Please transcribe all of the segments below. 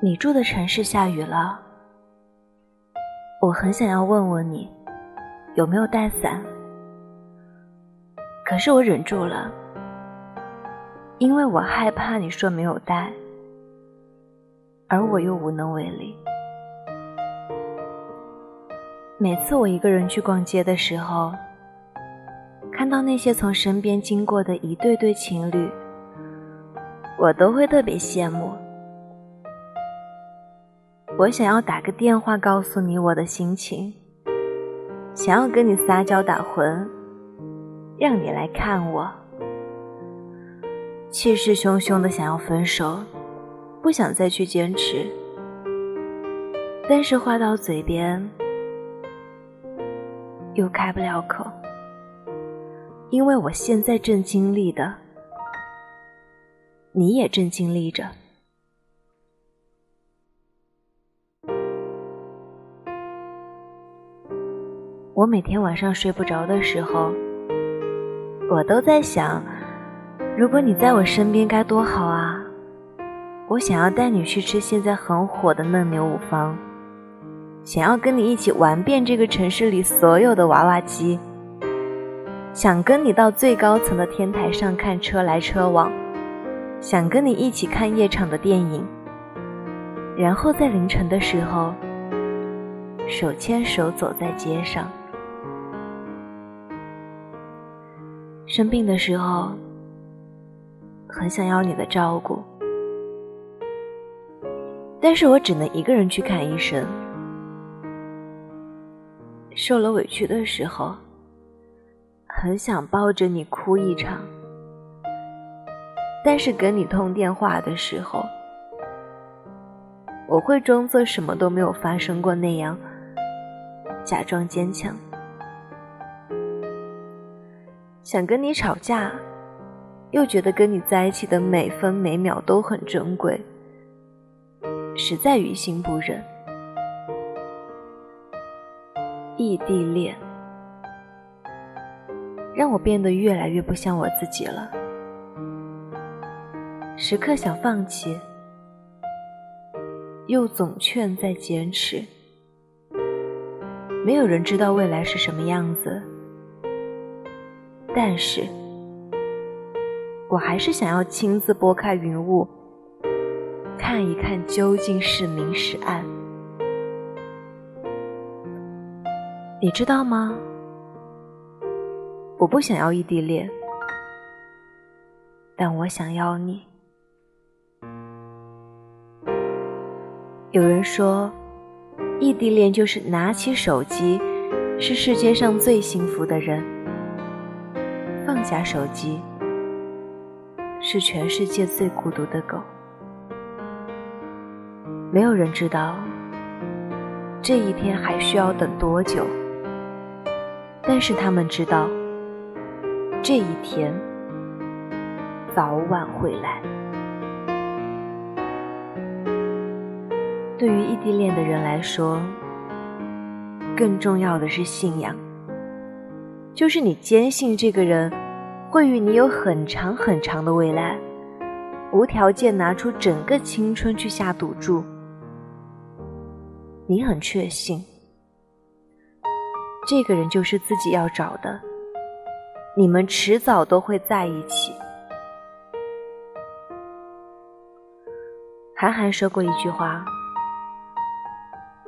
你住的城市下雨了，我很想要问问你有没有带伞，可是我忍住了，因为我害怕你说没有带，而我又无能为力。每次我一个人去逛街的时候，看到那些从身边经过的一对对情侣，我都会特别羡慕。我想要打个电话告诉你我的心情，想要跟你撒娇打混，让你来看我，气势汹汹的想要分手，不想再去坚持，但是话到嘴边又开不了口，因为我现在正经历的，你也正经历着。我每天晚上睡不着的时候，我都在想，如果你在我身边该多好啊！我想要带你去吃现在很火的嫩牛五方，想要跟你一起玩遍这个城市里所有的娃娃机，想跟你到最高层的天台上看车来车往，想跟你一起看夜场的电影，然后在凌晨的时候，手牵手走在街上。生病的时候，很想要你的照顾，但是我只能一个人去看医生。受了委屈的时候，很想抱着你哭一场，但是跟你通电话的时候，我会装作什么都没有发生过那样，假装坚强。想跟你吵架，又觉得跟你在一起的每分每秒都很珍贵，实在于心不忍。异地恋让我变得越来越不像我自己了，时刻想放弃，又总劝再坚持。没有人知道未来是什么样子。但是，我还是想要亲自拨开云雾，看一看究竟是明是暗。你知道吗？我不想要异地恋，但我想要你。有人说，异地恋就是拿起手机，是世界上最幸福的人。放下手机，是全世界最孤独的狗。没有人知道这一天还需要等多久，但是他们知道这一天早晚会来。对于异地恋的人来说，更重要的是信仰。就是你坚信这个人会与你有很长很长的未来，无条件拿出整个青春去下赌注。你很确信，这个人就是自己要找的，你们迟早都会在一起。韩寒说过一句话：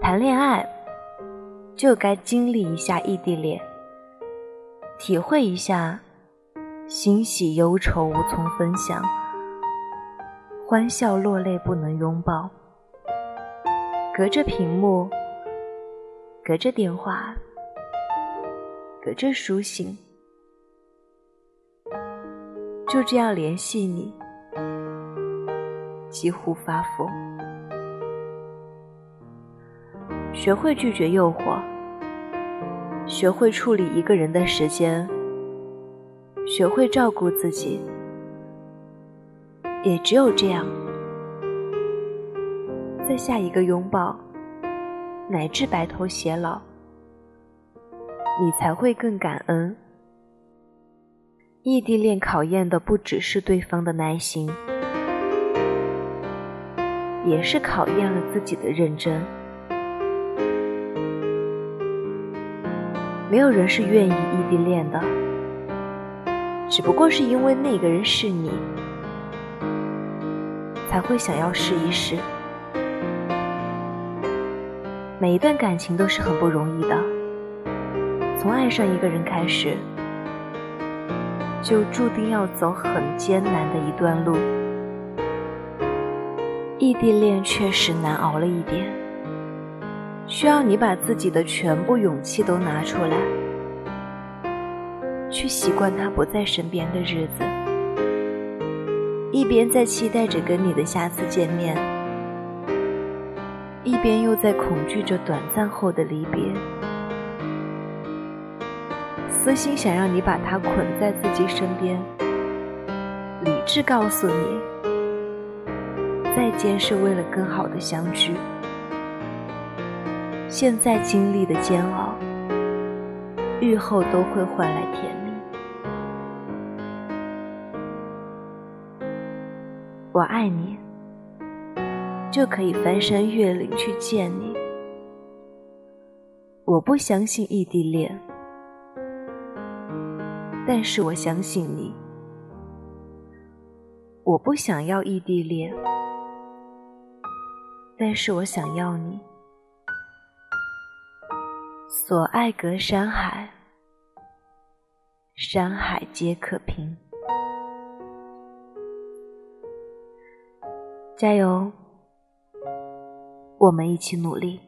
谈恋爱就该经历一下异地恋。体会一下，欣喜忧愁无从分享，欢笑落泪不能拥抱，隔着屏幕，隔着电话，隔着书信，就这样联系你，几乎发疯。学会拒绝诱惑。学会处理一个人的时间，学会照顾自己，也只有这样，在下一个拥抱，乃至白头偕老，你才会更感恩异地恋考验的不只是对方的耐心，也是考验了自己的认真。没有人是愿意异地恋的，只不过是因为那个人是你，才会想要试一试。每一段感情都是很不容易的，从爱上一个人开始，就注定要走很艰难的一段路。异地恋确实难熬了一点。需要你把自己的全部勇气都拿出来，去习惯他不在身边的日子，一边在期待着跟你的下次见面，一边又在恐惧着短暂后的离别。私心想让你把他捆在自己身边，理智告诉你，再见是为了更好的相聚。现在经历的煎熬，日后都会换来甜蜜。我爱你，就可以翻山越岭去见你。我不相信异地恋，但是我相信你。我不想要异地恋，但是我想要你。所爱隔山海，山海皆可平。加油，我们一起努力。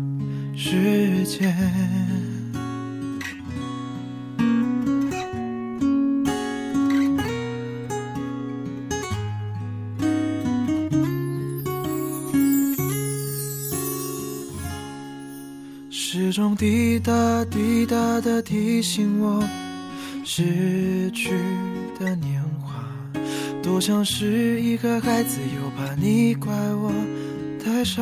时间，时钟滴答滴答的提醒我，逝去的年华，多像是一个孩子，又怕你怪我太傻。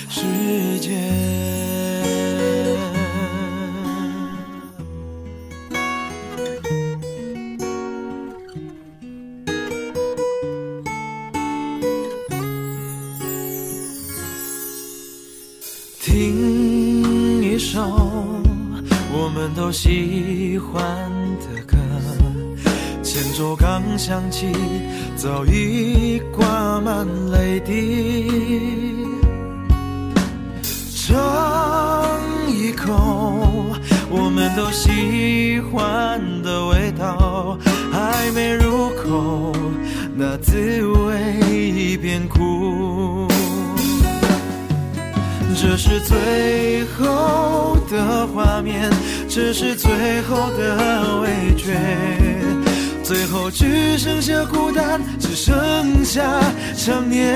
世界，听一首我们都喜欢的歌，前奏刚响起，早已挂满泪滴。尝一口我们都喜欢的味道，还没入口，那滋味已变苦。这是最后的画面，这是最后的味觉，最后只剩下孤单，只剩下想念。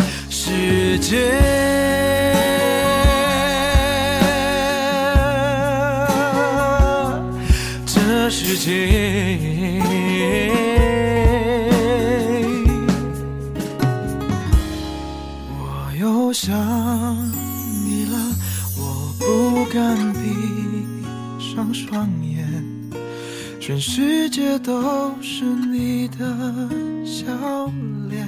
世界。这世界。我又想你了，我不敢闭上双眼，全世界都是你的笑脸。